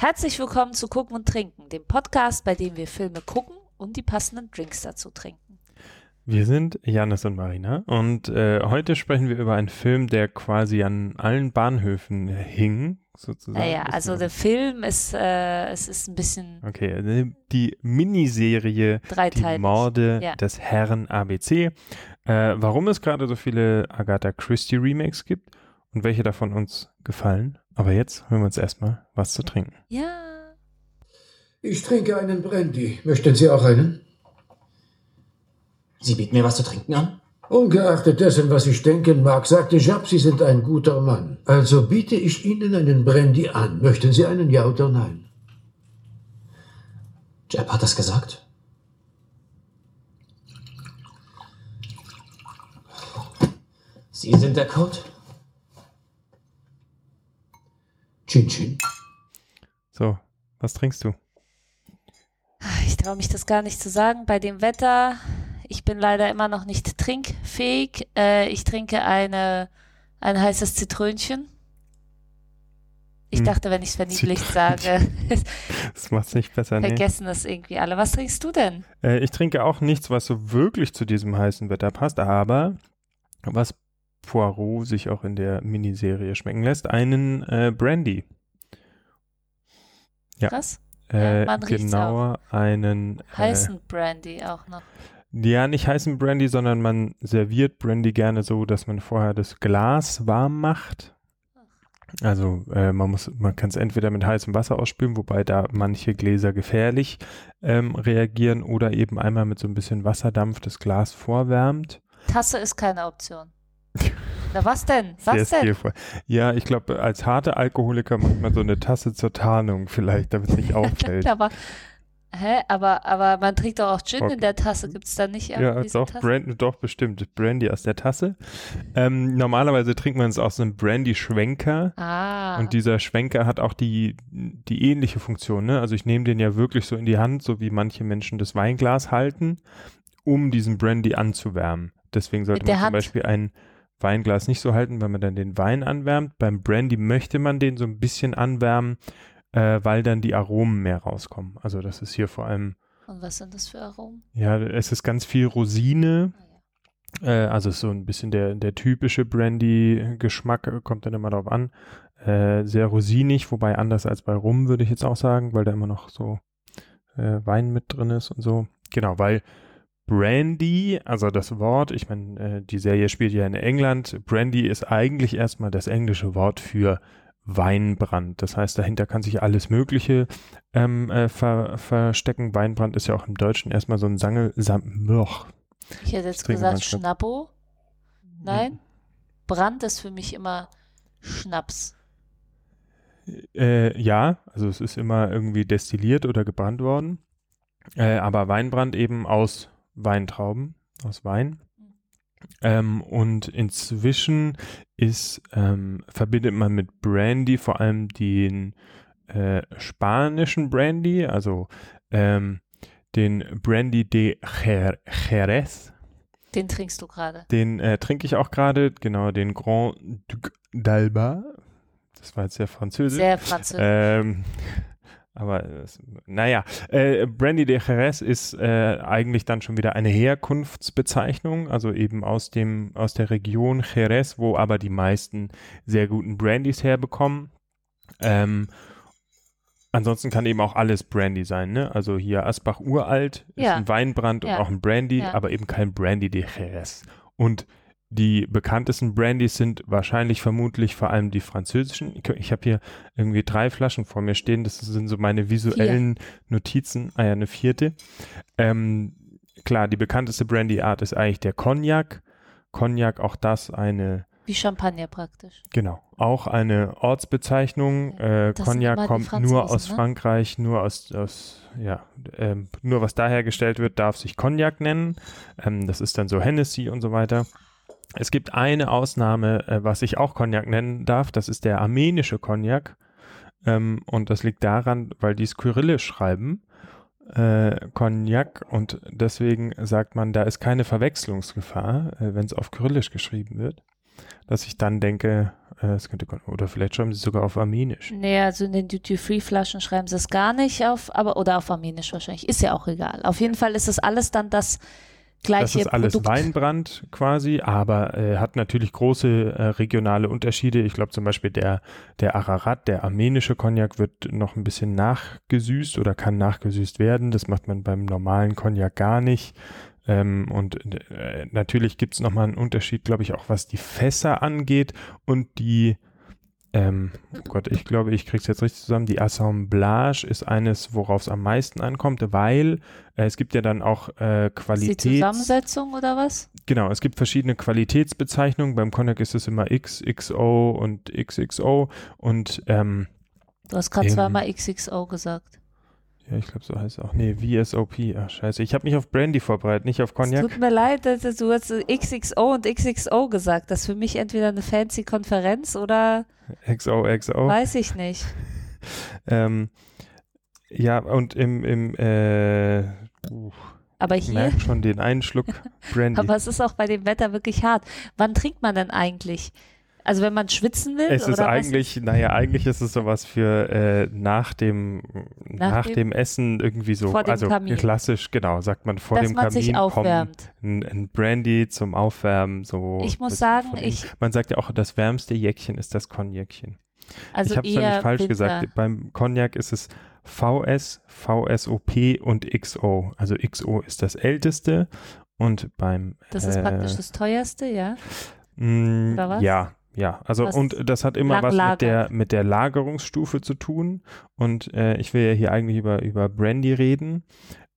Herzlich willkommen zu Gucken und Trinken, dem Podcast, bei dem wir Filme gucken und die passenden Drinks dazu trinken. Wir sind Janis und Marina und äh, heute sprechen wir über einen Film, der quasi an allen Bahnhöfen hing, sozusagen. Naja, also der Film ist, äh, es ist ein bisschen. Okay, also die Miniserie Die Morde ja. des Herrn ABC. Äh, warum es gerade so viele Agatha Christie Remakes gibt und welche davon uns gefallen. Aber jetzt hören wir uns erstmal was zu trinken. Ja. Ich trinke einen Brandy. Möchten Sie auch einen? Sie bieten mir was zu trinken an? Ungeachtet dessen, was ich denken mag, sagte Jab, Sie sind ein guter Mann. Also biete ich Ihnen einen Brandy an. Möchten Sie einen Ja oder Nein? Jab hat das gesagt? Sie sind der Code? Chin Chin. So, was trinkst du? Ich traue mich das gar nicht zu sagen. Bei dem Wetter, ich bin leider immer noch nicht trinkfähig. Äh, ich trinke eine, ein heißes Zitrönchen. Ich hm. dachte, wenn ich es verniedlicht sage, das macht es nicht besser. Vergessen nee. das irgendwie alle. Was trinkst du denn? Äh, ich trinke auch nichts, was so wirklich zu diesem heißen Wetter passt, aber was Poirot sich auch in der Miniserie schmecken lässt, einen äh, Brandy. Ja. Krass. Äh, ja, genauer einen äh, heißen Brandy auch noch. Ja, nicht heißen Brandy, sondern man serviert Brandy gerne so, dass man vorher das Glas warm macht. Also äh, man muss, man kann es entweder mit heißem Wasser ausspülen, wobei da manche Gläser gefährlich ähm, reagieren, oder eben einmal mit so ein bisschen Wasserdampf das Glas vorwärmt. Tasse ist keine Option. Na was denn? Was Sehr denn? Stilvoll. Ja, ich glaube, als harte Alkoholiker macht man so eine Tasse zur Tarnung vielleicht, damit es nicht auffällt. aber Hä? Aber, aber man trinkt doch auch Gin okay. in der Tasse, gibt es da nicht Ja, doch, Brand, doch, bestimmt. Brandy aus der Tasse. Ähm, normalerweise trinkt man es aus einem Brandy-Schwenker. Ah. Und dieser Schwenker hat auch die, die ähnliche Funktion. Ne? Also ich nehme den ja wirklich so in die Hand, so wie manche Menschen das Weinglas halten, um diesen Brandy anzuwärmen. Deswegen sollte man zum Hand. Beispiel ein Weinglas nicht so halten, weil man dann den Wein anwärmt. Beim Brandy möchte man den so ein bisschen anwärmen, äh, weil dann die Aromen mehr rauskommen. Also das ist hier vor allem. Und was sind das für Aromen? Ja, es ist ganz viel Rosine. Ah, ja. äh, also so ein bisschen der, der typische Brandy-Geschmack äh, kommt dann immer darauf an. Äh, sehr rosinig, wobei anders als bei Rum würde ich jetzt auch sagen, weil da immer noch so äh, Wein mit drin ist und so. Genau, weil Brandy, also das Wort, ich meine, äh, die Serie spielt ja in England. Brandy ist eigentlich erstmal das englische Wort für Weinbrand. Das heißt, dahinter kann sich alles Mögliche ähm, äh, ver verstecken. Weinbrand ist ja auch im Deutschen erstmal so ein Sangel. Sam ich hätte jetzt gesagt Schnappo. Nein? Brand ist für mich immer Schnaps. Äh, ja, also es ist immer irgendwie destilliert oder gebrannt worden. Äh, aber Weinbrand eben aus Weintrauben, aus Wein. Ähm, und inzwischen ist, ähm, verbindet man mit Brandy vor allem den äh, spanischen Brandy, also ähm, den Brandy de Jerez. Den trinkst du gerade. Den äh, trinke ich auch gerade, genau, den Grand Duc d'Alba. Das war jetzt sehr französisch. Sehr französisch. Ähm, aber naja, äh, Brandy de Jerez ist äh, eigentlich dann schon wieder eine Herkunftsbezeichnung, also eben aus dem aus der Region Jerez, wo aber die meisten sehr guten Brandys herbekommen. Ähm, ansonsten kann eben auch alles Brandy sein, ne? Also hier Asbach Uralt ist ja. ein Weinbrand ja. und auch ein Brandy, ja. aber eben kein Brandy de Jerez. Und die bekanntesten Brandys sind wahrscheinlich vermutlich vor allem die französischen. Ich, ich habe hier irgendwie drei Flaschen vor mir stehen. Das sind so meine visuellen Vier. Notizen. Ah ja, eine vierte. Ähm, klar, die bekannteste Brandy-Art ist eigentlich der Cognac. Cognac, auch das eine. Wie Champagner praktisch. Genau, auch eine Ortsbezeichnung. Äh, Cognac kommt nur aus ne? Frankreich, nur aus, aus ja, ähm, nur was da hergestellt wird, darf sich Cognac nennen. Ähm, das ist dann so Hennessy und so weiter. Es gibt eine Ausnahme, äh, was ich auch Cognac nennen darf, das ist der armenische Cognac. Ähm, und das liegt daran, weil die es kyrillisch schreiben, äh, Cognac, und deswegen sagt man, da ist keine Verwechslungsgefahr, äh, wenn es auf kyrillisch geschrieben wird. Dass ich dann denke, Äh, es könnte, oder vielleicht schreiben sie es sogar auf Armenisch. Nee, also in den Duty-Free-Flaschen schreiben sie es gar nicht auf, aber oder auf Armenisch wahrscheinlich. Ist ja auch egal. Auf jeden Fall ist das alles dann das gleiche Das ist alles Produkt. Weinbrand quasi, aber äh, hat natürlich große äh, regionale Unterschiede. Ich glaube zum Beispiel der, der Ararat, der armenische Cognac wird noch ein bisschen nachgesüßt oder kann nachgesüßt werden. Das macht man beim normalen Cognac gar nicht. Ähm, und äh, natürlich gibt es nochmal einen Unterschied, glaube ich, auch was die Fässer angeht und die ähm, oh Gott, ich glaube, ich kriege es jetzt richtig zusammen. Die Assemblage ist eines, worauf es am meisten ankommt, weil äh, es gibt ja dann auch äh, Ist die. Zusammensetzung oder was? Genau, es gibt verschiedene Qualitätsbezeichnungen. Beim Cognac ist es immer X, XO und XXO und ähm, Du hast gerade Ähm. zweimal XXO gesagt. Ja, ich glaube, so heißt es auch. Nee, VSOP. Ach, scheiße. Ich habe mich auf Brandy vorbereitet, nicht auf Es Cognac. tut mir leid, dass du hast XXO und XXO gesagt. Das ist für mich entweder eine fancy Konferenz oder XO, XO. weiß ich nicht. Ähm, ja, und im, im äh, uh, Aber ich hier, merke schon den einen Schluck Brandy. aber es ist auch bei dem Wetter wirklich hart. Wann trinkt man denn eigentlich? Also wenn man schwitzen will? Es ist oder was? eigentlich, naja, eigentlich ist es sowas für äh, nach dem Nach nach, dem- dem, Essen irgendwie so, also Kamin. klassisch, genau, sagt man vor dass dem man Kamin sich aufwärmt. kommt ein, ein Brandy zum Aufwärmen, so. Ich muss sagen, ich- man sagt ja auch, das wärmste Jäckchen ist das Cognacchen. Also ich habe es eher nämlich falsch Winter. gesagt. Beim Cognac ist es VS, VSOP und XO. Also XO ist das älteste und beim Das ist äh, praktisch das teuerste, ja. Mm, Oder was? Ja, ja. Also Was und das hat immer was mit der mit der Lagerungsstufe zu tun. Und äh, ich will ja hier eigentlich über über Brandy reden.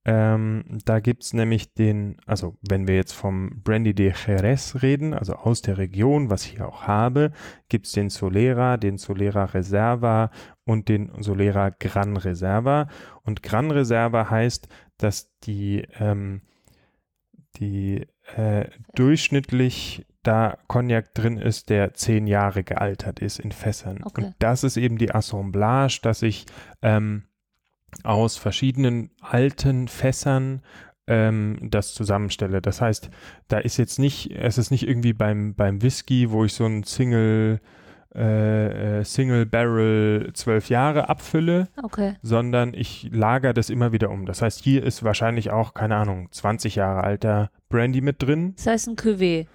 Ähm, da gibt's nämlich den, also wenn wir jetzt vom Brandy de Jerez reden, also aus der Region, was ich hier auch habe, gibt's den Solera, den Solera Reserva und den Solera Gran Reserva. Und Gran Reserva heißt, dass die ähm, die äh, durchschnittlich da Cognac drin ist, der zehn Jahre gealtert ist in Fässern. Okay. Und das ist eben die Assemblage, dass ich ähm, aus verschiedenen alten Fässern ähm, das zusammenstelle. Das heißt, da ist jetzt nicht, es ist nicht irgendwie beim, beim Whisky, wo ich so ein Single äh, äh, Single Barrel zwölf Jahre abfülle, Okay. sondern ich lagere das immer wieder um. Das heißt, hier ist wahrscheinlich auch, keine Ahnung, 20 Jahre alter Brandy mit drin. Das heißt ein Cuvée.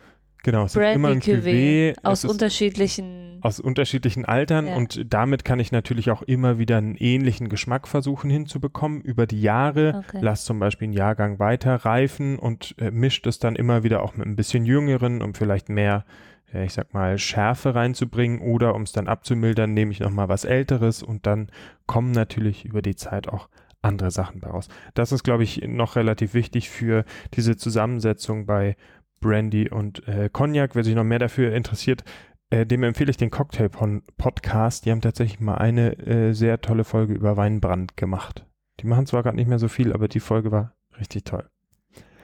Genau, es ist immer Brandy ein Cuvée. Cuvée. Aus unterschiedlichen. aus unterschiedlichen Altern Ja. und damit kann ich natürlich auch immer wieder einen ähnlichen Geschmack versuchen hinzubekommen über die Jahre. Okay. Lass zum Beispiel einen Jahrgang weiter reifen und äh, mischt es dann immer wieder auch mit ein bisschen jüngeren, um vielleicht mehr, ja, ich sag mal, Schärfe reinzubringen oder um es dann abzumildern, nehme ich nochmal was Älteres und dann kommen natürlich über die Zeit auch andere Sachen daraus. Das ist, glaube ich, noch relativ wichtig für diese Zusammensetzung bei Brandy und äh, Cognac. Wer sich noch mehr dafür interessiert, äh, dem empfehle ich den Cocktail Podcast. Die haben tatsächlich mal eine äh, sehr tolle Folge über Weinbrand gemacht. Die machen zwar gerade nicht mehr so viel, aber die Folge war richtig toll.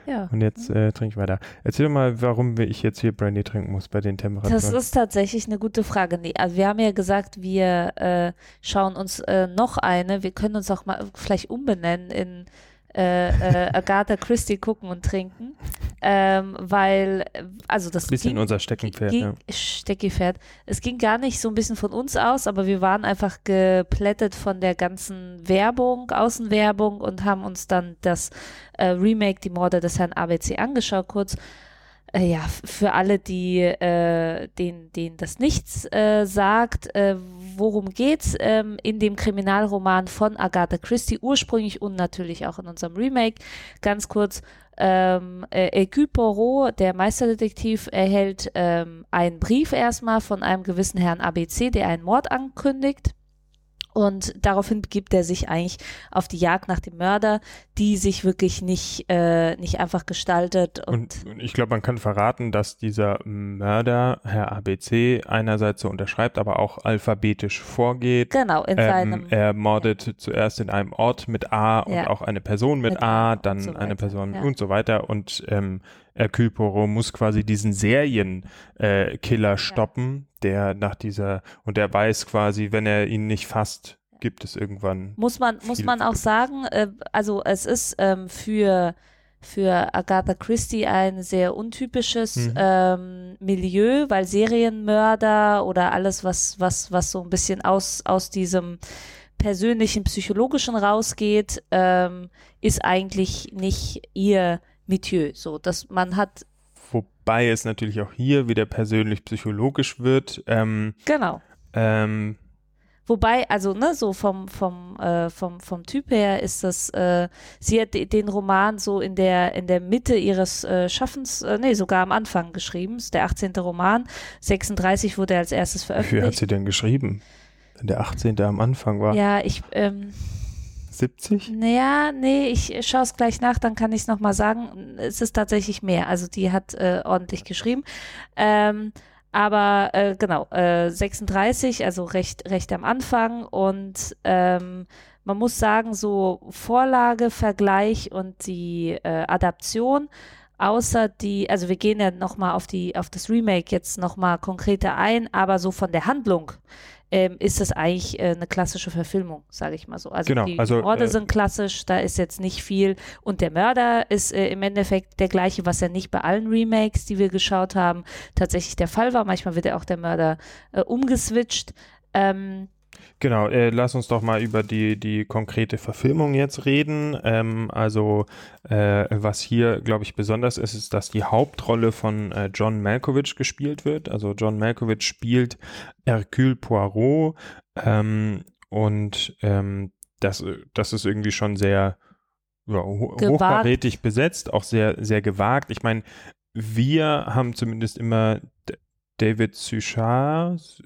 Ja. Und jetzt äh, trinke ich weiter. Erzähl doch mal, warum ich jetzt hier Brandy trinken muss bei den Temperaturen. Das ist tatsächlich eine gute Frage. Nee, also wir haben ja gesagt, wir äh, schauen uns äh, noch eine. Wir können uns auch mal vielleicht umbenennen in äh, äh, Agatha Christie gucken und trinken, ähm, weil also das bisschen ging, unser Steckenpferd. ging, Ja. Steckifert. Es ging gar nicht so ein bisschen von uns aus, aber wir waren einfach geplättet von der ganzen Werbung, Außenwerbung und haben uns dann das äh, Remake Die Morde des Herrn ABC angeschaut kurz. Äh, ja, für alle, die äh, denen, denen das nichts äh, sagt, äh, worum geht's ähm, in dem Kriminalroman von Agatha Christie ursprünglich und natürlich auch in unserem Remake. Ganz kurz, ähm, äh, Hercule Poirot, der Meisterdetektiv, erhält ähm, einen Brief erstmal von einem gewissen Herrn ABC, der einen Mord ankündigt. Und daraufhin begibt er sich eigentlich auf die Jagd nach dem Mörder, die sich wirklich nicht, äh, nicht einfach gestaltet. Und, Und ich glaube, man kann verraten, dass dieser Mörder, Herr ABC, einerseits so unterschreibt, aber auch alphabetisch vorgeht. genau, in seinem. Ähm, er mordet zuerst in einem Ort mit A und Ja. auch eine Person mit, Mit A dann so eine Person ja. und so weiter. Und ähm, Hercule Poirot muss quasi diesen Serienkiller äh, stoppen, der nach dieser, und der weiß quasi, wenn er ihn nicht fasst, gibt es irgendwann. muss man, muss man auch sagen, äh, also es ist ähm, für für Agatha Christie ein sehr untypisches Mhm. ähm, Milieu, weil Serienmörder oder alles, was, was, was so ein bisschen aus, aus diesem persönlichen, psychologischen rausgeht, ähm, ist eigentlich nicht ihr Milieu. So, dass man hat, Wobei es natürlich auch hier wieder persönlich-psychologisch wird. Ähm, genau. ähm, Wobei, also, ne, so vom, vom, äh, vom, vom Typ her ist das, äh, sie hat de- den Roman so in der, in der Mitte ihres äh, Schaffens, äh, nee, sogar am Anfang geschrieben. Ist der 18. Roman. 36 wurde er als erstes wie viel hat veröffentlicht. sie denn geschrieben? Wenn der 18. am Anfang war. Ja, ich, ähm, 70? naja, nee, ich schaue es gleich nach, dann kann ich es nochmal sagen. Es ist tatsächlich mehr. Also die hat äh, ordentlich geschrieben. Ähm, aber äh, genau, äh, 36, also recht, recht am Anfang. Und ähm, man muss sagen, so Vorlage, Vergleich und die äh, Adaption, außer die, also wir gehen ja nochmal auf die, auf das Remake jetzt nochmal konkreter ein, aber so von der Handlung ähm, ist das eigentlich äh, eine klassische Verfilmung, sage ich mal so. Also Genau, die also, Morde äh, sind klassisch, da ist jetzt nicht viel. Und der Mörder ist äh, im Endeffekt der gleiche, was ja nicht bei allen Remakes, die wir geschaut haben, tatsächlich der Fall war. Manchmal wird ja auch der Mörder äh, umgeswitcht. Ähm, Genau, äh, lass uns doch mal über die, die konkrete Verfilmung jetzt reden. Ähm, also, äh, was hier, glaube ich, besonders ist, ist, dass die Hauptrolle von äh, John Malkovich gespielt wird. Also, John Malkovich spielt Hercule Poirot ähm, und ähm, das, das ist irgendwie schon sehr ja, ho Gewagt. hochkarätig besetzt, auch sehr, sehr gewagt. Ich meine, wir haben zumindest immer David Suchard,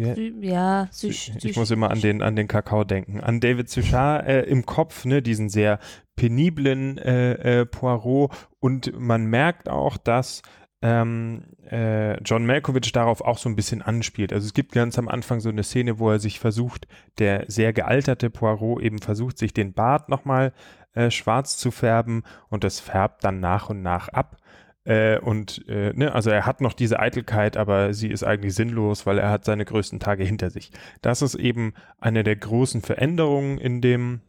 wie, ja, ich, Süß, ich muss immer an den, an den Kakao denken. An David Suchard äh, im Kopf, ne, diesen sehr peniblen äh, äh, Poirot. Und man merkt auch, dass ähm, äh, John Malkovich darauf auch so ein bisschen anspielt. Also es gibt ganz am Anfang so eine Szene, wo er sich versucht, der sehr gealterte Poirot eben versucht, sich den Bart nochmal äh, schwarz zu färben und das färbt dann nach und nach ab. Äh, und äh, ne, also er hat noch diese Eitelkeit, aber sie ist eigentlich sinnlos, weil er hat seine größten Tage hinter sich. Das ist eben eine der großen Veränderungen in dem,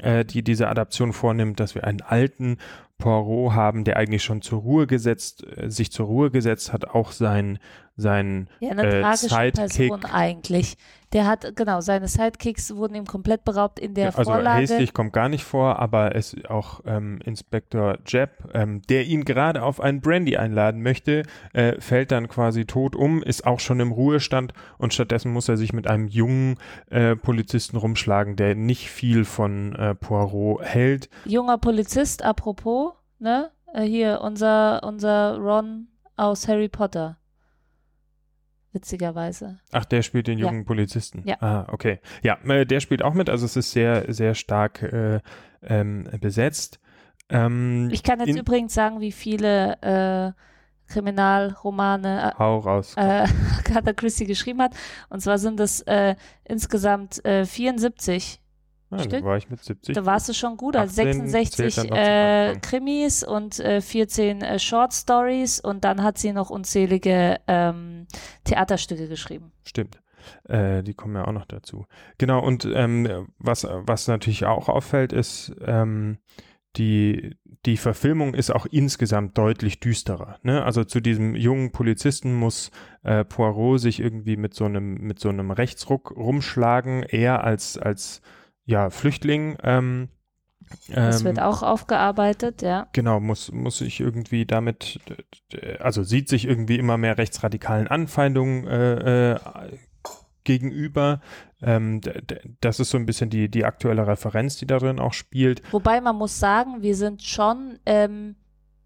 äh, die diese Adaption vornimmt, dass wir einen alten Poirot haben, der eigentlich schon zur Ruhe gesetzt, äh, sich zur Ruhe gesetzt hat, auch sein, sein Ja, eine äh, tragische Sidekick. Person eigentlich. Der hat, genau, seine Sidekicks wurden ihm komplett beraubt in der Ja, also Vorlage. Hastig kommt gar nicht vor, aber es auch ähm, Inspektor Jeb, ähm, der ihn gerade auf einen Brandy einladen möchte, äh, fällt dann quasi tot um, ist auch schon im Ruhestand und stattdessen muss er sich mit einem jungen äh, Polizisten rumschlagen, der nicht viel von äh, Poirot hält. Junger Polizist, apropos, ne? Äh, Hier, unser, unser Ron aus Harry Potter. Witzigerweise. Ach, der spielt den Ja. jungen Polizisten. Ja. Ah, okay. Ja, äh, der spielt auch mit, also es ist sehr, sehr stark äh, ähm, besetzt. Ähm, Ich kann jetzt übrigens sagen, wie viele äh, Kriminalromane Hau raus. äh, Agatha Christie geschrieben hat. Und zwar sind es äh, insgesamt äh, 74. Dann Stück. war ich mit 70. Da warst du schon gut. Also 18 zählt 66 dann noch zum äh. Krimis und äh, 14 äh, Short Stories und dann hat sie noch unzählige ähm, Theaterstücke geschrieben. Stimmt. Äh, die kommen ja auch noch dazu. Genau, und ähm, was, was natürlich auch auffällt, ist, ähm, die, die Verfilmung ist auch insgesamt deutlich düsterer. Ne? Also zu diesem jungen Polizisten muss äh, Poirot sich irgendwie mit so einem, mit so einem Rechtsruck rumschlagen, eher als, als ja, Flüchtling. Ähm, Das ähm, wird auch aufgearbeitet, ja. Genau, muss, muss sich irgendwie damit, also sieht sich irgendwie immer mehr rechtsradikalen Anfeindungen äh, äh, gegenüber. Ähm, das ist so ein bisschen die, die aktuelle Referenz, die darin auch spielt. Wobei man muss sagen, wir sind schon ähm,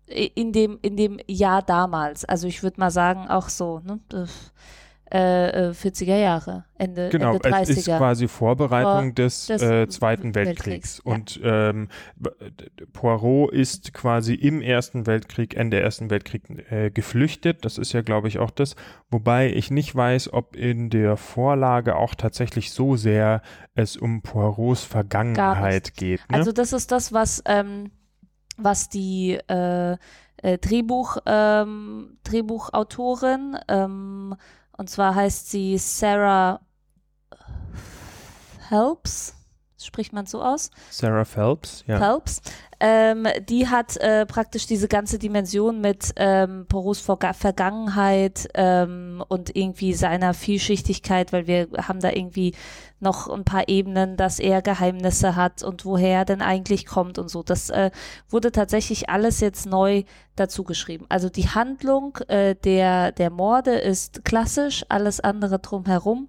in, dem, in dem Jahr damals. Also ich würde mal sagen, auch so, ne? Äh, äh, 40er Jahre, Ende, Genau, Ende 30er. es ist quasi Vorbereitung Vor des, des äh, Zweiten Weltkriegs, Weltkriegs. ja. Und ähm, b- d- Poirot ist quasi im Ersten Weltkrieg, Ende Ersten Weltkrieg äh, geflüchtet. Das ist ja, glaube ich, auch das. Wobei ich nicht weiß, ob in der Vorlage auch tatsächlich so sehr es um Poirots Vergangenheit geht. Ne? Also das ist das, was, ähm, was die äh, äh, Drehbuch, ähm, Drehbuchautorin, ähm, und zwar heißt sie Sarah Helps, spricht man so aus? Sarah Phelps, ja. Phelps. Ähm, die hat äh, praktisch diese ganze Dimension mit ähm, Poros Verga Vergangenheit ähm, und irgendwie seiner Vielschichtigkeit, weil wir haben da irgendwie noch ein paar Ebenen, dass er Geheimnisse hat und woher er denn eigentlich kommt und so. Das äh, wurde tatsächlich alles jetzt neu dazu geschrieben. Also die Handlung äh, der, der Morde ist klassisch, alles andere drumherum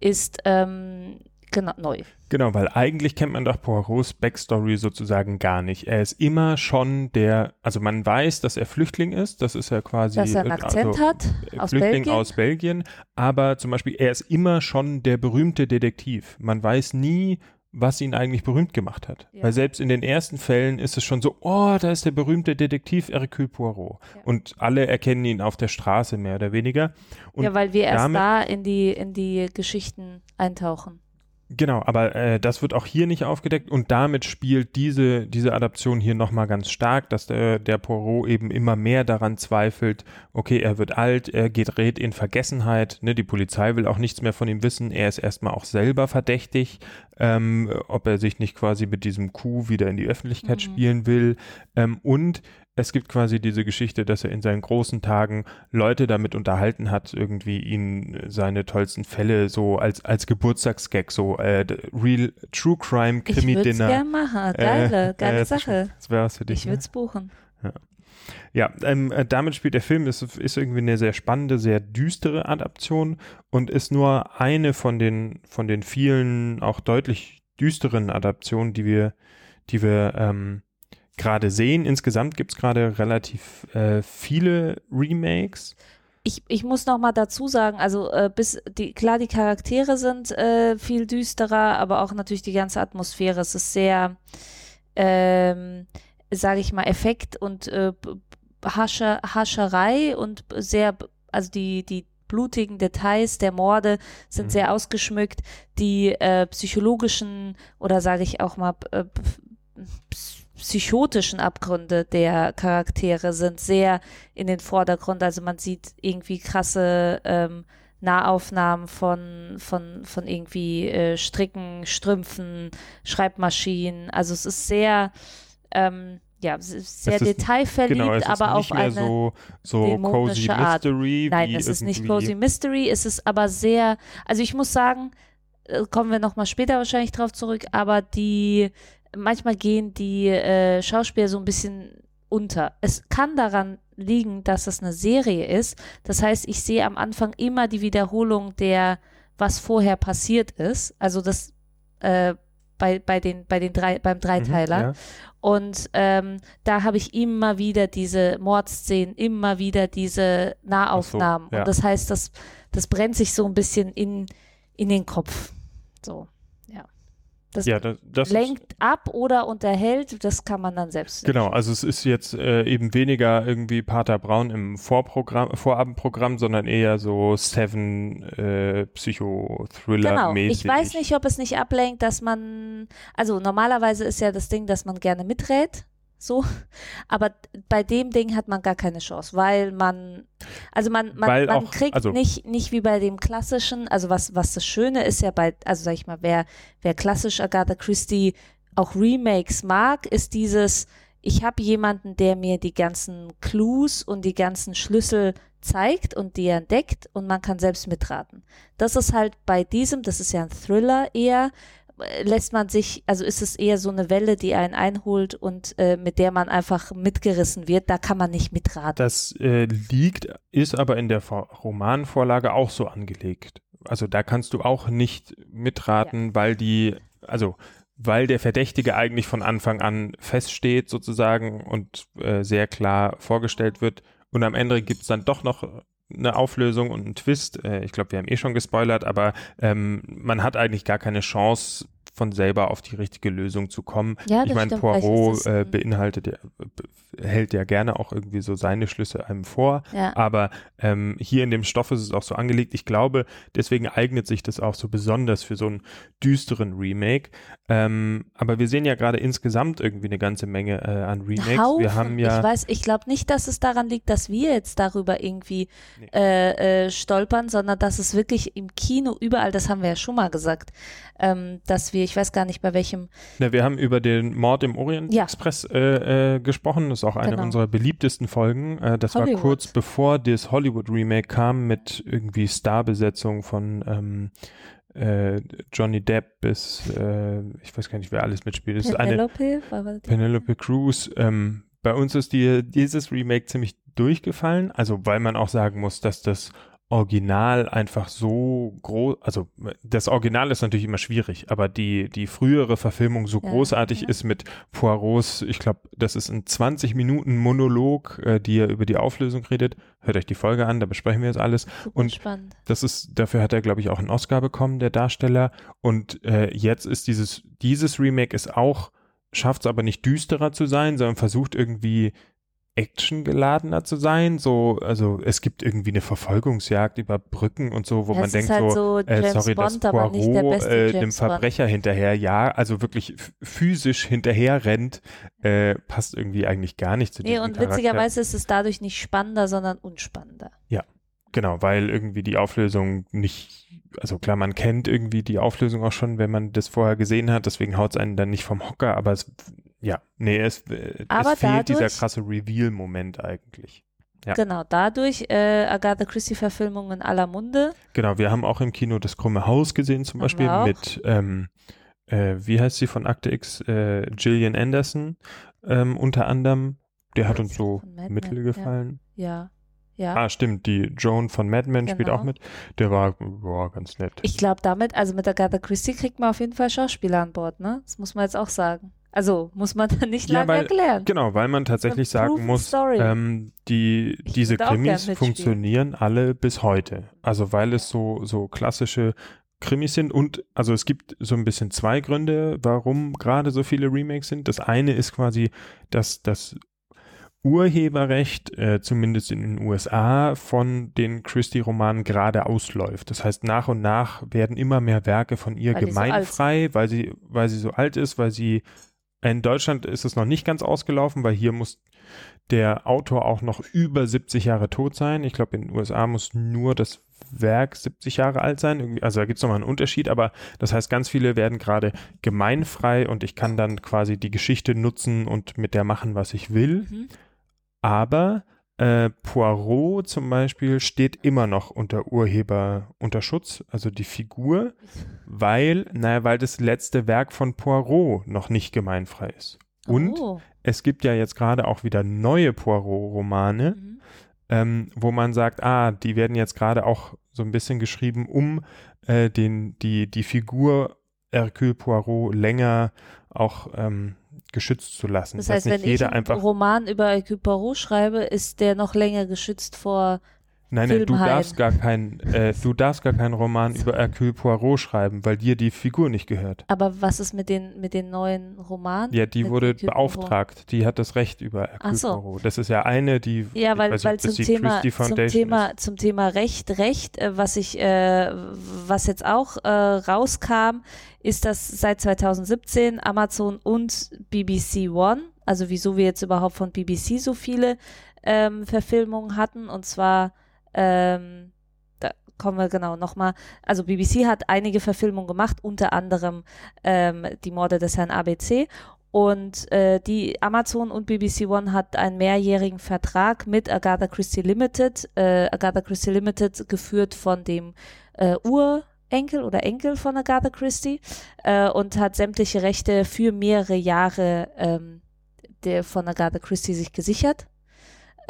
ist ähm, genau neu. Genau, weil eigentlich kennt man doch Poirots Backstory sozusagen gar nicht. Er ist immer schon der, also man weiß, dass er Flüchtling ist, das ist ja quasi. Dass er einen Akzent also, hat aus Flüchtling Belgien. aus Belgien, aber zum Beispiel, er ist immer schon der berühmte Detektiv. Man weiß nie, was ihn eigentlich berühmt gemacht hat. Ja. Weil selbst in den ersten Fällen ist es schon so, oh, da ist der berühmte Detektiv Hercule Poirot. Ja. Und alle erkennen ihn auf der Straße mehr oder weniger. Und ja, weil wir erst da in die, in die Geschichten eintauchen. Genau, aber äh, das wird auch hier nicht aufgedeckt und damit spielt diese, diese Adaption hier nochmal ganz stark, dass der, der Poirot eben immer mehr daran zweifelt, okay, er wird alt, er gerät in Vergessenheit, ne, die Polizei will auch nichts mehr von ihm wissen, er ist erstmal auch selber verdächtig, ähm, ob er sich nicht quasi mit diesem Coup wieder in die Öffentlichkeit Mhm. spielen will ähm, und es gibt quasi diese Geschichte, dass er in seinen großen Tagen Leute damit unterhalten hat, irgendwie ihn äh, seine tollsten Fälle so als, als Geburtstagsgag, so äh, Real True Crime Ich Krimi würde es Dinner. gerne machen. Geile, geile das ist Sache. Das wäre was für dich. Ich würde ne? es buchen. Ja, ähm, äh, damit spielt der Film, ist, ist irgendwie eine sehr spannende, sehr düstere Adaption und ist nur eine von den, von den vielen auch deutlich düsteren Adaptionen, die wir, die wir ähm, gerade sehen. Insgesamt gibt es gerade relativ äh, viele Remakes. Ich, ich muss noch mal dazu sagen, also äh, bis die klar die Charaktere sind äh, viel düsterer, aber auch natürlich die ganze Atmosphäre. Es ist sehr, ähm, sage ich mal, Effekt und äh, Hasche, Hascherei und sehr, also die die blutigen Details der Morde sind Mhm. sehr ausgeschmückt. Die äh, psychologischen oder sage ich auch mal äh, psychotischen Abgründe der Charaktere sind sehr in den Vordergrund. Also man sieht irgendwie krasse ähm, Nahaufnahmen von, von, von irgendwie äh, Stricken, Strümpfen, Schreibmaschinen. Also es ist sehr, ähm, ja, sehr Es ist- detailverliebt, Genau, es ist aber auf eine so, so cozy Art. Mystery. Nein, es ist nicht Cozy Mystery, es ist aber sehr, also ich muss sagen, äh, kommen wir nochmal später wahrscheinlich drauf zurück, aber die, manchmal gehen die äh, Schauspieler so ein bisschen unter. Es kann daran liegen, dass es eine Serie ist. Das heißt, ich sehe am Anfang immer die Wiederholung der, was vorher passiert ist. Also das äh, bei, bei den, bei den drei, beim Dreiteiler. Mhm, ja. Und ähm, da habe ich immer wieder diese Mordszenen, immer wieder diese Nahaufnahmen. ja. Und das heißt, das, das brennt sich so ein bisschen in, in den Kopf. So. Das Ja, das, das lenkt ab oder unterhält, das kann man dann selbst. Genau, also es ist jetzt äh, eben weniger irgendwie Pater Braun im Vorprogramm, Vorabendprogramm, sondern eher so Seven äh, Psychothriller Genau. Ich weiß nicht, ob es nicht ablenkt, dass man, also normalerweise ist ja das Ding, dass man gerne miträt, so, aber bei dem Ding hat man gar keine Chance, weil man, also man, man, man auch- kriegt also- nicht, nicht wie bei dem klassischen, also was, was das Schöne ist ja bei, also sag ich mal, wer, wer klassisch Agatha Christie auch Remakes mag, ist dieses, ich habe jemanden, der mir die ganzen Clues und die ganzen Schlüssel zeigt und die entdeckt und man kann selbst mitraten. Das ist halt bei diesem, das ist ja ein Thriller eher, lässt man sich, also ist es eher so eine Welle, die einen einholt und äh, mit der man einfach mitgerissen wird, da kann man nicht mitraten. Das äh, liegt, ist aber in der Vor Romanvorlage auch so angelegt. Also da kannst du auch nicht mitraten, weil die, also weil der Verdächtige eigentlich von Anfang an feststeht sozusagen und äh, sehr klar vorgestellt wird. Und am Ende gibt es dann doch noch eine Auflösung und einen Twist. Äh, ich glaube, wir haben eh schon gespoilert, aber ähm, man hat eigentlich gar keine Chance, von selber auf die richtige Lösung zu kommen. Ja, ich meine, Poirot äh, ein- beinhaltet, ja, hält ja gerne auch irgendwie so seine Schlüsse einem vor. Ja. Aber ähm, hier in dem Stoff ist es auch so angelegt. Ich glaube, deswegen eignet sich das auch so besonders für so einen düsteren Remake. Ähm, aber wir sehen ja gerade insgesamt irgendwie eine ganze Menge äh, an Remakes. Haufen. wir haben ja ich weiß, ich glaube nicht, dass es daran liegt, dass wir jetzt darüber irgendwie Nee. äh, äh, stolpern, sondern dass es wirklich im Kino überall, das haben wir ja schon mal gesagt, ähm, dass wir wir, ich weiß gar nicht bei welchem. Na, wir haben über den Mord im Orient Ja. Express äh, äh, gesprochen. Das ist auch eine Genau. unserer beliebtesten Folgen. Äh, das war Hollywood. kurz bevor das Hollywood-Remake kam mit irgendwie Starbesetzung von ähm, äh, Johnny Depp bis, äh, ich weiß gar nicht, wer alles mitspielt. Das ist eine Penelope? War- war die- Penelope Cruz. Ähm, bei uns ist die, dieses Remake ziemlich durchgefallen, also weil man auch sagen muss, dass das Original einfach so groß, also das Original ist natürlich immer schwierig, aber die, die frühere Verfilmung so Ja, großartig ja. ist mit Poirots, ich glaube, das ist ein 20 Minuten Monolog, äh, die er über die Auflösung redet. Hört euch die Folge an, da besprechen wir das alles. Super und- spannend. Das ist, dafür hat er, glaube ich, auch einen Oscar bekommen, der Darsteller. Und äh, jetzt ist dieses, dieses Remake ist auch, schafft es aber nicht düsterer zu sein, sondern versucht irgendwie actiongeladener zu sein. So, also es gibt irgendwie eine Verfolgungsjagd über Brücken und so, wo Ja, man denkt halt so, äh, sorry, dass Bond, der Poirot beste äh, dem James Bond. Verbrecher hinterher, ja, also wirklich physisch hinterher rennt, äh, passt irgendwie eigentlich gar nicht zu Nee, diesem und Charakter. witzigerweise ist es dadurch nicht spannender, sondern unspannender. Genau, weil irgendwie die Auflösung nicht, also klar, man kennt irgendwie die Auflösung auch schon, wenn man das vorher gesehen hat, deswegen haut es einen dann nicht vom Hocker, aber es, ja, nee, es, äh, Aber es fehlt dieser dadurch- krasse Reveal-Moment eigentlich. Ja. Genau, dadurch äh, Agatha Christie-Verfilmungen in aller Munde. Genau, wir haben auch im Kino das Krumme Haus gesehen zum Haben Beispiel mit, ähm, äh, wie heißt sie von Akte X, äh, Gillian Anderson ähm, unter anderem. Der hat uns so mittel ja. gefallen. Ja, ja. Ah, stimmt, die Joan von Mad Men spielt Genau. auch mit. Der war boah, ganz nett. Ich glaube damit, also mit Agatha Christie kriegt man auf jeden Fall Schauspieler an Bord, ne? Das muss man jetzt auch sagen. Also muss man dann nicht Ja, lange weil- erklären. Genau, weil man tatsächlich sagen muss, ähm, die, Ich diese Krimis funktionieren alle bis heute. Also weil es so, so klassische Krimis sind und also es gibt so ein bisschen zwei Gründe, warum gerade so viele Remakes sind. Das eine ist quasi, dass das Urheberrecht, äh, zumindest in den USA, von den Christie-Romanen gerade ausläuft. Das heißt, nach und nach werden immer mehr Werke von ihr Weil die so gemeinfrei, weil sie, weil sie so alt ist, weil sie in Deutschland ist es noch nicht ganz ausgelaufen, weil hier muss der Autor auch noch über 70 Jahre tot sein. Ich glaube, in den USA muss nur das Werk 70 Jahre alt sein. Irgendwie, also da gibt es nochmal einen Unterschied, aber das heißt, ganz viele werden gerade gemeinfrei und ich kann dann quasi die Geschichte nutzen und mit der machen, was ich will. Mhm. Aber äh, Poirot zum Beispiel steht immer noch unter Urheber unter Schutz, also die Figur, weil, naja, weil das letzte Werk von Poirot noch nicht gemeinfrei ist. Und Oh. es gibt ja jetzt gerade auch wieder neue Poirot-Romane, Mhm. ähm, wo man sagt, ah, die werden jetzt gerade auch so ein bisschen geschrieben, um äh, den, die, die Figur Hercule Poirot länger auch ähm, geschützt zu lassen. Das heißt, nicht wenn ich jeder einen einfach Roman über Hercule Poirot schreibe, ist der noch länger geschützt vor. Nein, nein, du darfst gar kein, äh, du darfst gar keinen Roman über Hercule Poirot schreiben, weil dir die Figur nicht gehört. Aber was ist mit den mit den neuen Romanen? Ja, die Mit wurde Hercule Poirot? beauftragt. Die hat das Recht über Hercule so. Poirot. Das ist ja eine, die. Ja, weil, nicht, weil das zum Thema, zum Thema, ist. zum Thema Recht, Recht, äh, was ich, äh, was jetzt auch äh, rauskam, ist, dass seit 2017 Amazon und BBC One, also wieso wir jetzt überhaupt von BBC so viele ähm, Verfilmungen hatten, und zwar, ähm, da kommen wir genau nochmal, also BBC hat einige Verfilmungen gemacht, unter anderem ähm, die Morde des Herrn ABC und äh, die Amazon und BBC One hat einen mehrjährigen Vertrag mit Agatha Christie Limited. Äh, Agatha Christie Limited geführt von dem äh, Urenkel oder Enkel von Agatha Christie äh, und hat sämtliche Rechte für mehrere Jahre ähm, der von Agatha Christie sich gesichert.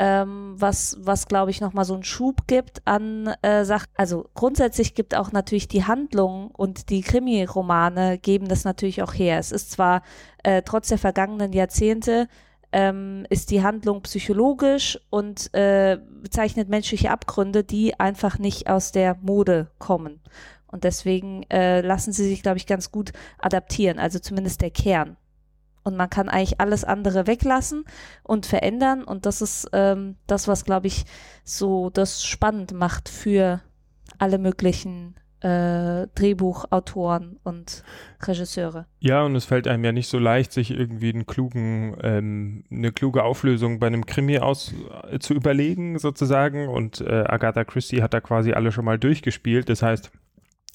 Ähm, was, was glaube ich, nochmal so einen Schub gibt an äh, Sachen. Also grundsätzlich gibt auch natürlich die Handlung und die Krimi-Romane geben das natürlich auch her. Es ist zwar äh, trotz der vergangenen Jahrzehnte ähm, ist die Handlung psychologisch und äh, bezeichnet menschliche Abgründe, die einfach nicht aus der Mode kommen. Und deswegen äh, lassen sie sich, glaube ich, ganz gut adaptieren, also zumindest der Kern. Und man kann eigentlich alles andere weglassen und verändern. Und das ist ähm, das, was, glaube ich, so das spannend macht für alle möglichen äh, Drehbuchautoren und Regisseure. Ja, und es fällt einem ja nicht so leicht, sich irgendwie einen klugen, ähm, eine kluge Auflösung bei einem Krimi aus äh, zu überlegen, sozusagen. Und äh, Agatha Christie hat da quasi alle schon mal durchgespielt. Das heißt,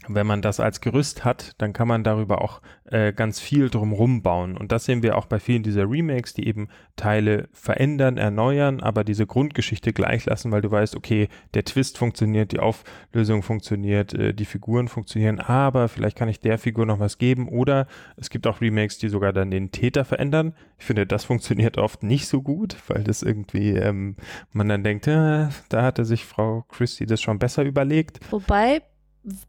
wenn man das als Gerüst hat, dann kann man darüber auch äh, ganz viel drumrum bauen. Und das sehen wir auch bei vielen dieser Remakes, die eben Teile verändern, erneuern, aber diese Grundgeschichte gleich lassen, weil du weißt, okay, der Twist funktioniert, die Auflösung funktioniert, äh, die Figuren funktionieren, aber vielleicht kann ich der Figur noch was geben. Oder es gibt auch Remakes, die sogar dann den Täter verändern. Ich finde, das funktioniert oft nicht so gut, weil das irgendwie ähm, man dann denkt, äh, da hatte sich Frau Christie das schon besser überlegt. Wobei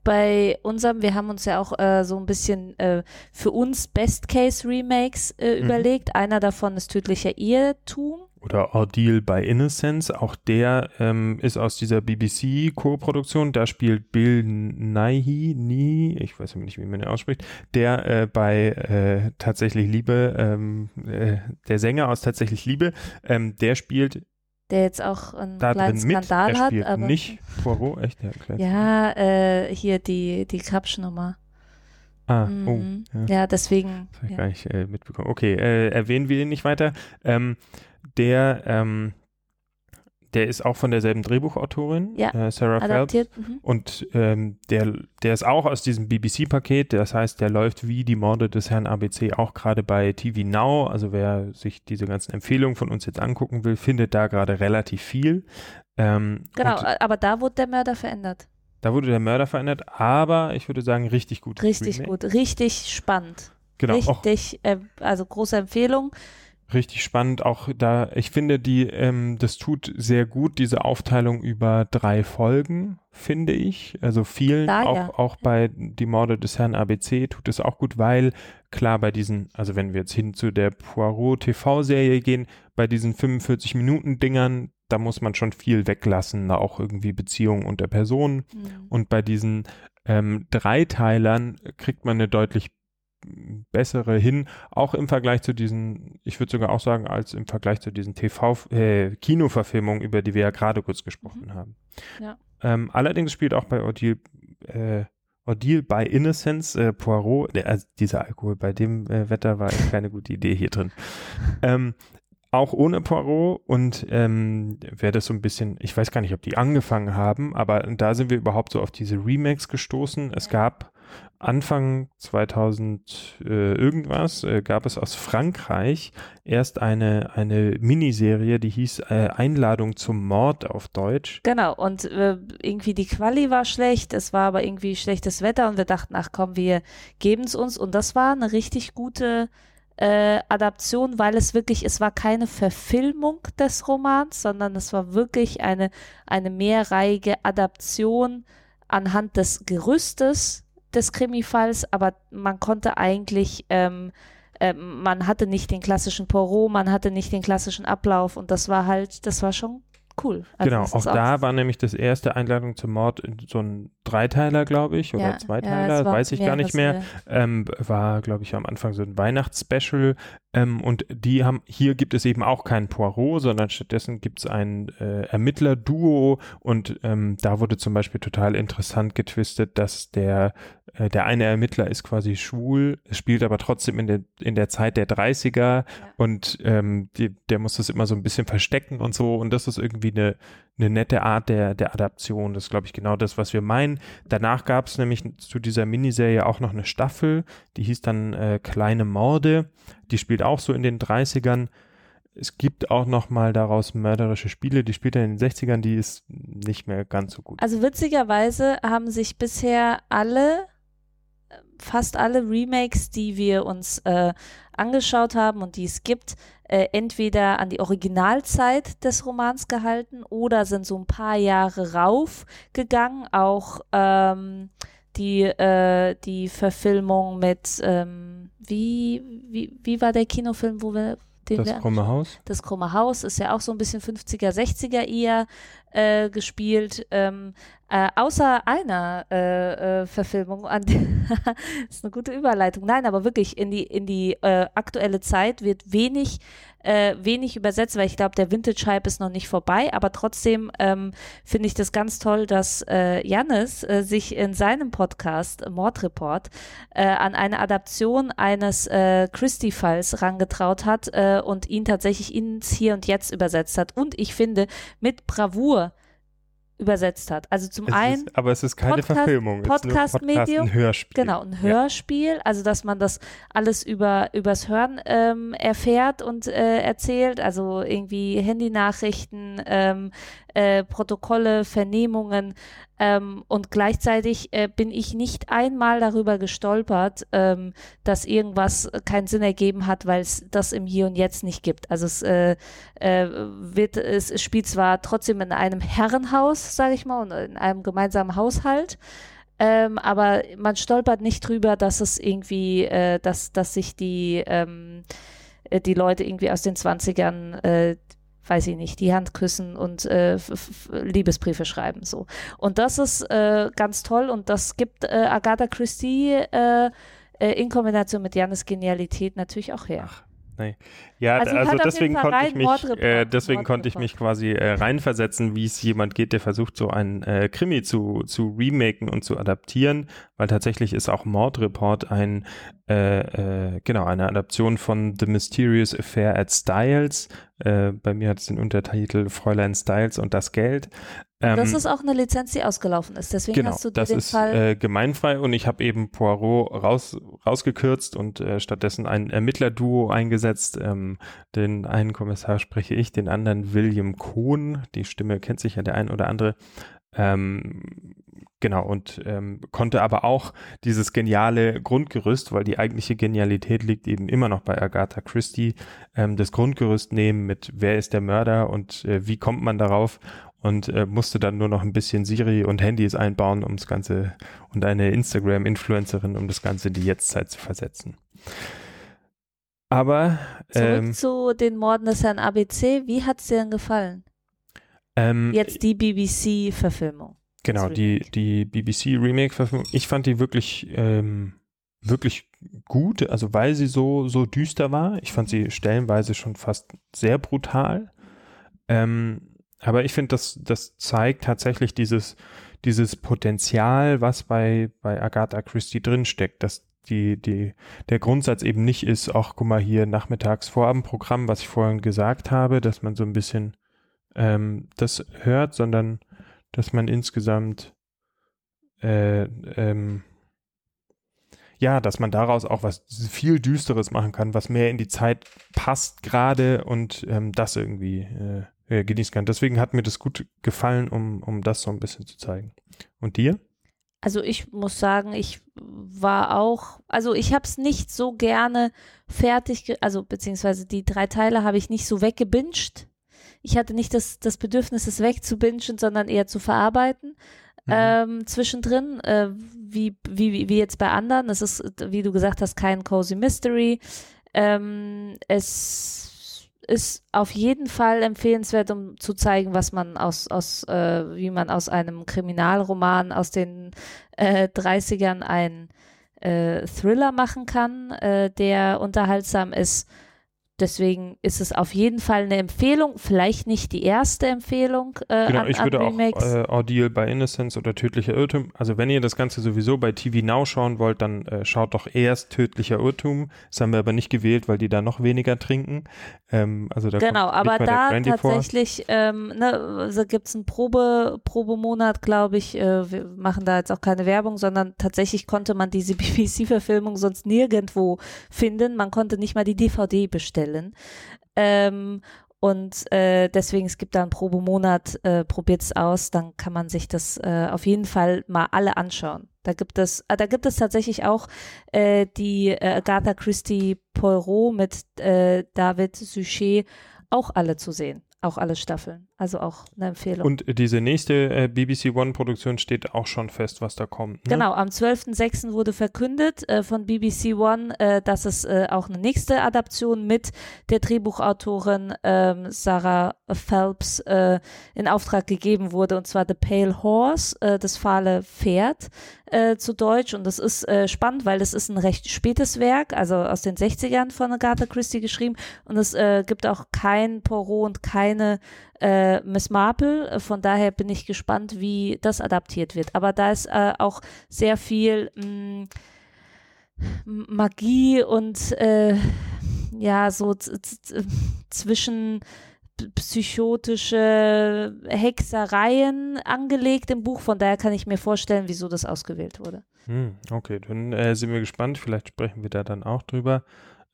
bei unserem, wir haben uns ja auch äh, so ein bisschen äh, für uns Best-Case-Remakes äh, Mhm. überlegt. Einer davon ist Tödlicher Irrtum. Oder Ordeal by Innocence, auch der ähm, ist aus dieser BBC-Co-Produktion, da spielt Bill Nighy, nie, ich weiß nicht, wie man ihn ausspricht, der äh, bei äh, Tatsächlich Liebe, ähm, äh, der Sänger aus Tatsächlich Liebe, ähm, der spielt der jetzt auch einen da kleinen drin mit, Skandal er hat. spielt Aber, nicht Poirot, echt? Ja. Ja, äh, hier die, die Krapschnummer. Ah, Mhm. oh, ja. Ja, deswegen. Das habe ich Ja. gar nicht äh, mitbekommen. Okay, äh, erwähnen wir ihn nicht weiter. Ähm, der, ähm, der ist auch von derselben Drehbuchautorin, Ja, äh, Sarah Phelps. Adaptiert. Mhm. Und ähm, der, der ist auch aus diesem BBC-Paket, das heißt, der läuft wie die Morde des Herrn ABC auch gerade bei TV Now. Also wer sich diese ganzen Empfehlungen von uns jetzt angucken will, findet da gerade relativ viel. Ähm, Genau, aber da wurde der Mörder verändert. Da wurde der Mörder verändert, aber ich würde sagen, richtig gut. Richtig gut, richtig spannend. Genau, richtig, äh, also große Empfehlung. Richtig spannend. Auch da, ich finde, die, ähm, das tut sehr gut, diese Aufteilung über drei Folgen, finde ich. Also vielen, Da, auch, ja. auch bei Die Morde des Herrn ABC tut es auch gut, weil klar bei diesen, also wenn wir jetzt hin zu der Poirot TV-Serie gehen, bei diesen 45 Minuten Dingern, da muss man schon viel weglassen, da auch irgendwie Beziehungen unter Personen. Mhm. Und bei diesen ähm, Dreiteilern kriegt man eine deutlich bessere hin, auch im Vergleich zu diesen, ich würde sogar auch sagen, als im Vergleich zu diesen TV, äh, Kinoverfilmungen, über die wir ja gerade kurz gesprochen haben. Ja. Ähm, allerdings spielt auch bei Ordeal, äh, Ordeal by Innocence, äh, Poirot, der, also dieser Alkohol bei dem äh, Wetter war keine gute Idee hier drin. Ähm, auch ohne Poirot und ähm, wäre das so ein bisschen, ich weiß gar nicht, ob die angefangen haben, aber da sind wir überhaupt so auf diese Remakes gestoßen. Es gab Anfang 2000 äh, irgendwas, äh, gab es aus Frankreich erst eine, eine Miniserie, die hieß äh, Einladung zum Mord auf Deutsch. Genau, und äh, irgendwie die Quali war schlecht, es war aber irgendwie schlechtes Wetter und wir dachten, ach komm, wir geben es uns. Und das war eine richtig gute äh, Adaption, weil es wirklich, es war keine Verfilmung des Romans, sondern es war wirklich eine, eine mehrreihige Adaption anhand des Gerüstes des Krimifalls, aber man konnte eigentlich, ähm, äh, man hatte nicht den klassischen Poirot, man hatte nicht den klassischen Ablauf und das war halt, das war schon cool. Also genau, auch da war nämlich das erste Einladung zum Mord in so ein Dreiteiler, glaube ich, oder Ja, Zweiteiler, ja, weiß ich gar nicht mehr. ähm, war, glaube ich, am Anfang so ein Weihnachtsspecial. Ähm, und die haben, hier gibt es eben auch keinen Poirot, sondern stattdessen gibt es ein äh, Ermittler-Duo und ähm, da wurde zum Beispiel total interessant getwistet, dass der, äh, der eine Ermittler ist quasi schwul, spielt aber trotzdem in der, in der Zeit der 30er und ähm, die, der muss das immer so ein bisschen verstecken und so und das ist irgendwie eine, eine nette Art der, der Adaption. Das ist, glaube ich, genau das, was wir meinen. Danach gab es nämlich zu dieser Miniserie auch noch eine Staffel, die hieß dann äh, Kleine Morde. Die spielt auch so in den 30ern. Es gibt auch noch mal daraus mörderische Spiele, die spielt dann in den 60ern, die ist nicht mehr ganz so gut. Also witzigerweise haben sich bisher alle, äh, fast alle Remakes, die wir uns äh, angeschaut haben und die es gibt, äh, entweder an die Originalzeit des Romans gehalten oder sind so ein paar Jahre raufgegangen. Auch ähm, die, äh, die Verfilmung mit, ähm, wie, wie, wie war der Kinofilm, wo wir das krumme Haus. das Krumme Haus ist ja auch so ein bisschen 50er, 60er eher äh, gespielt. Ähm, äh, außer einer äh, äh, Verfilmung, an das ist eine gute Überleitung. Nein, aber wirklich in die, in die äh, aktuelle Zeit wird wenig, äh, wenig übersetzt, weil ich glaube, der Vintage-Hype ist noch nicht vorbei, aber trotzdem ähm, finde ich das ganz toll, dass äh, Jannis äh, sich in seinem Podcast Mordreport äh, an eine Adaption eines äh, Christie-Falls rangetraut hat äh, und ihn tatsächlich ins Hier und Jetzt übersetzt hat. Und ich finde, mit Bravour übersetzt hat. Also zum Es einen ist, aber es ist keine Podcast- Verfilmung. Podcast-Medium. ein Hörspiel. Genau, ein Hörspiel, also dass man das alles über übers Hören ähm, erfährt und äh, erzählt, also irgendwie Handynachrichten, ähm, äh, Protokolle, Vernehmungen ähm, und gleichzeitig äh, bin ich nicht einmal darüber gestolpert, ähm, dass irgendwas keinen Sinn ergeben hat, weil es das im Hier und Jetzt nicht gibt. Also es äh, äh, wird, es, spielt zwar trotzdem in einem Herrenhaus, sage ich mal, und in einem gemeinsamen Haushalt, ähm, aber man stolpert nicht drüber, dass es irgendwie, äh, dass, dass sich die, ähm, äh, die Leute irgendwie aus den 20ern, äh, weiß ich nicht, die Hand küssen und äh, Liebesbriefe schreiben. so. Und das ist äh, ganz toll und das gibt äh, Agatha Christie äh, äh, in Kombination mit Janis Genialität natürlich auch her. Ach, nee. Ja, Also also, auf deswegen konnte ich mich, äh, deswegen konnte ich mich quasi äh, reinversetzen, wie es jemand geht, der versucht, so ein äh, Krimi zu, zu remaken und zu adaptieren, weil tatsächlich ist auch Mordreport ein, äh, äh, genau, eine Adaption von The Mysterious Affair at Styles. Äh, bei mir hat es den Untertitel Fräulein Styles und das Geld. Ähm, das ist auch eine Lizenz, die ausgelaufen ist. Deswegen Genau, hast du das den ist Fall. äh, gemeinfrei und ich habe eben Poirot raus, rausgekürzt und äh, stattdessen ein Ermittlerduo eingesetzt. Ähm, den einen Kommissar spreche ich, den anderen William Kohn. Die Stimme kennt sich ja der ein oder andere. Ähm, genau, und ähm, konnte aber auch dieses geniale Grundgerüst, weil die eigentliche Genialität liegt eben immer noch bei Agatha Christie, ähm, das Grundgerüst nehmen mit wer ist der Mörder und äh, wie kommt man darauf und äh, musste dann nur noch ein bisschen Siri und Handys einbauen, um das Ganze und eine Instagram-Influencerin, um das Ganze in die Jetztzeit zu versetzen. Aber Zurück ähm, zu den Morden des Herrn ABC. Wie hat es dir denn gefallen? ähm, Jetzt die BBC-Verfilmung. Genau, die, die BBC-Remake-Verfilmung, ich fand die wirklich, ähm, wirklich gut, also weil sie so, so düster war. Ich fand sie stellenweise schon fast sehr brutal. Ähm, aber ich finde, das, das zeigt tatsächlich dieses, dieses Potenzial, was bei, bei Agatha Christie drinsteckt, dass die, die, der Grundsatz eben nicht ist, auch guck mal hier nachmittags Vorabendprogramm, was ich vorhin gesagt habe, dass man so ein bisschen ähm, das hört, sondern dass man insgesamt äh, ähm, ja, dass man daraus auch was viel Düsteres machen kann, was mehr in die Zeit passt gerade und ähm, das irgendwie äh, äh, genießen kann. Deswegen hat mir das gut gefallen, um, um das so ein bisschen zu zeigen. Und dir? Also ich muss sagen, ich war auch, also ich habe es nicht so gerne fertig, also beziehungsweise die drei Teile habe ich nicht so weggebinged. Ich hatte nicht das, das Bedürfnis, es wegzubingen, sondern eher zu verarbeiten. Mhm. ähm, zwischendrin, äh, wie, wie, wie jetzt bei anderen. Es ist, wie du gesagt hast, kein Cozy Mystery. Ähm, es ist auf jeden Fall empfehlenswert, um zu zeigen, was man aus, aus äh, wie man aus einem Kriminalroman aus den äh, 30ern einen äh, Thriller machen kann, äh, der unterhaltsam ist. Deswegen ist es auf jeden Fall eine Empfehlung, vielleicht nicht die erste Empfehlung äh, Genau, an, ich würde auch Remakes. äh, Ordeal bei Innocence oder Tödlicher Irrtum, also wenn ihr das Ganze sowieso bei TV Now schauen wollt, dann äh, schaut doch erst Tödlicher Irrtum. Das haben wir aber nicht gewählt, weil die da noch weniger trinken. Ähm, also da Genau, aber da tatsächlich, ähm, ne, also gibt's einen Probe, Probemonat, glaube ich. Äh, wir machen da jetzt auch keine Werbung, sondern tatsächlich konnte man diese BBC-Verfilmung sonst nirgendwo finden. Man konnte nicht mal die DVD bestellen. Ähm, und äh, deswegen, es gibt da einen Probemonat, äh, probiert's aus, dann kann man sich das äh, auf jeden Fall mal alle anschauen. Da gibt es, äh, da gibt es tatsächlich auch äh, die äh, Agatha Christie Poirot mit äh, David Suchet auch alle zu sehen. Auch alle Staffeln. Also auch eine Empfehlung. Und diese nächste äh, BBC One-Produktion steht auch schon fest, was da kommt. Ne? Genau, am 12.06. wurde verkündet äh, von BBC One, äh, dass es äh, auch eine nächste Adaption mit der Drehbuchautorin ähm, Sarah Phelps äh, in Auftrag gegeben wurde, und zwar The Pale Horse, äh, das fahle Pferd zu Deutsch. Und das ist spannend, weil das ist ein recht spätes Werk, also aus den 60ern von Agatha Christie geschrieben. Und es gibt auch kein Poirot und keine äh, Miss Marple. Äh, Von daher bin ich gespannt, wie das adaptiert wird. Aber da ist äh, auch sehr viel mh, Magie und äh, ja, so zwischen psychotische Hexereien angelegt im Buch. Von daher kann ich mir vorstellen, wieso das ausgewählt wurde. Hm, okay, dann äh, sind wir gespannt. Vielleicht sprechen wir da dann auch drüber.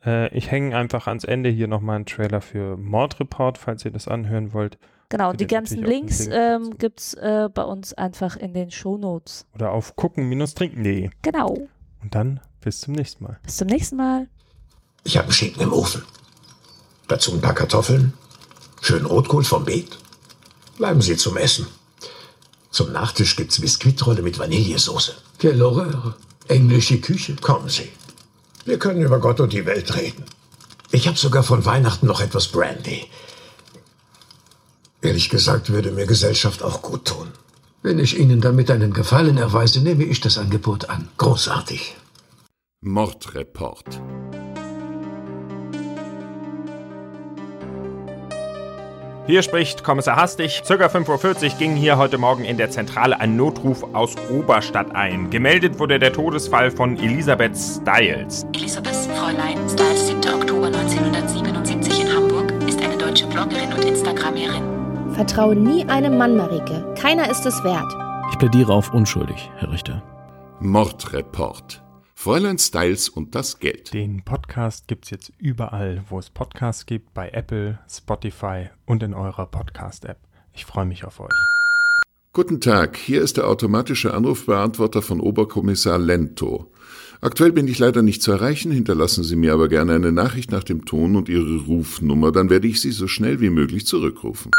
Äh, ich hänge einfach ans Ende hier nochmal einen Trailer für Mordreport, falls ihr das anhören wollt. Genau, die ganzen Links ähm, gibt es äh, bei uns einfach in den Shownotes. Oder auf gucken-trinken.de. Genau. Und dann bis zum nächsten Mal. Bis zum nächsten Mal. Ich habe einen Schinken im Ofen. Dazu ein paar Kartoffeln. Schön Rotkohl vom Beet. Bleiben Sie zum Essen. Zum Nachtisch gibt's Biskuitrolle mit Vanillesoße. Quelle Horreur. Englische Küche. Kommen Sie. Wir können über Gott und die Welt reden. Ich habe sogar von Weihnachten noch etwas Brandy. Ehrlich gesagt würde mir Gesellschaft auch gut tun. Wenn ich Ihnen damit einen Gefallen erweise, nehme ich das Angebot an. Großartig. Mordreport. Hier spricht Kommissar Hastig. Circa 5.40 Uhr ging hier heute Morgen in der Zentrale ein Notruf aus Oberstadt ein. Gemeldet wurde der Todesfall von Elisabeth Stiles. Elisabeth Fräulein Stiles, 7. Oktober 1977 in Hamburg, ist eine deutsche Bloggerin und Instagramerin. Vertraue nie einem Mann, Marike. Keiner ist es wert. Ich plädiere auf unschuldig, Herr Richter. Mordreport. Fräulein Styles und das Geld. Den Podcast gibt's jetzt überall, wo es Podcasts gibt, bei Apple, Spotify und in eurer Podcast-App. Ich freue mich auf euch. Guten Tag, hier ist der automatische Anrufbeantworter von Oberkommissar Lento. Aktuell bin ich leider nicht zu erreichen, hinterlassen Sie mir aber gerne eine Nachricht nach dem Ton und Ihre Rufnummer, dann werde ich Sie so schnell wie möglich zurückrufen.